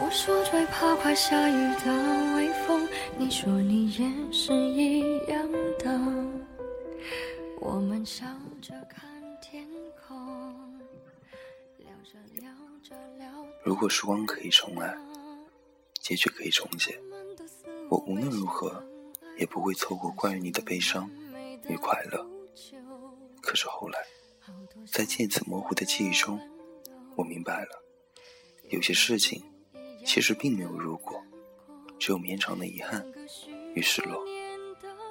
我说最怕快下雨的微风，你说你也是一样的。我们笑着看天空，聊着聊着聊。如果时光可以重来，结局可以重写，我无论如何也不会错过关于你的悲伤与快乐。可是后来，在渐次模糊的记忆中，我明白了，有些事情其实并没有如果，只有绵长的遗憾与失落。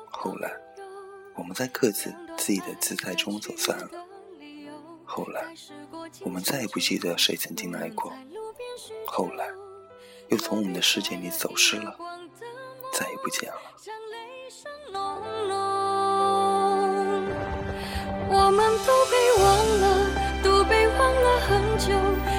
后来，我们在各自自己的姿态中走散了。后来，我们再也不记得谁曾经来过。后来，又从我们的世界里走失了，再也不见了。我们都被忘了，都被忘了很久。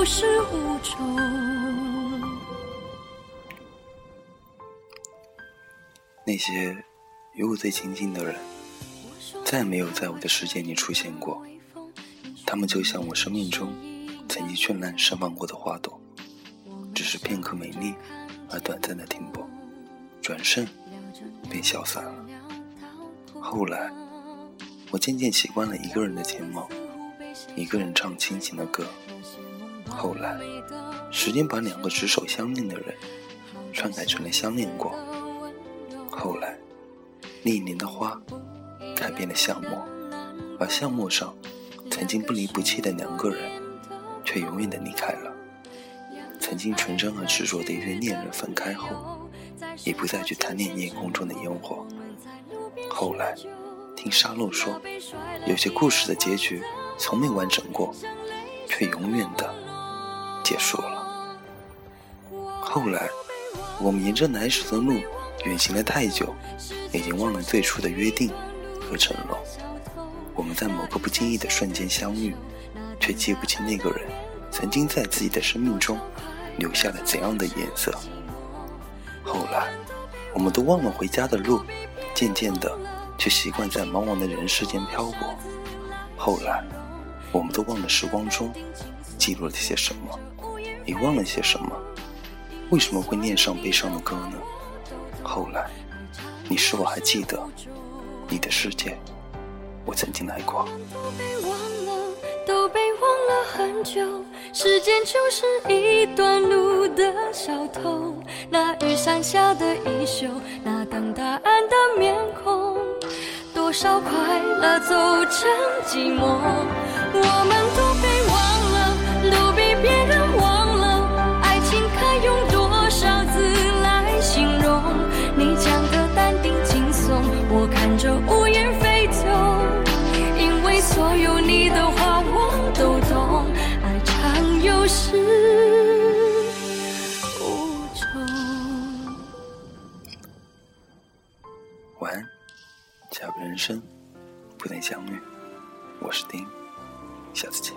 有始无终。那些与我最亲近的人，再也没有在我的世界里出现过。他们就像我生命中曾经绚烂盛放过的花朵，只是片刻美丽而短暂的停泊，转身便消散了。后来。我渐渐习惯了一个人的寂寞，一个人唱轻情的歌。后来，时间把两个执手相恋的人篡改成了相恋过。后来，历年的花改变了相墨，而相墨上曾经不离不弃的两个人，却永远的离开了。曾经纯真而执着的一对恋人分开后，也不再去贪恋夜空中的烟火。后来。听沙漏说，有些故事的结局从没完整过，却永远的结束了。后来，我们沿着来时的路远行了太久，已经忘了最初的约定和承诺。我们在某个不经意的瞬间相遇，却记不清那个人曾经在自己的生命中留下了怎样的颜色。后来，我们都忘了回家的路，渐渐的。却习惯在茫茫的人世间漂泊。后来，我们都忘了时光中记录了些什么，你忘了些什么。为什么会念上悲伤的歌呢？后来，你是否还记得你的世界？我曾经来过。都被忘了，都被忘了很久。时间就是一段路的小偷，那雨伞下的衣袖，那等答案的面孔。多少快乐走成寂寞，我们都着乌云飞走。因为所有你的话我都懂，爱常有始无终。晚安。下个人生不能相遇，我是丁，下次见。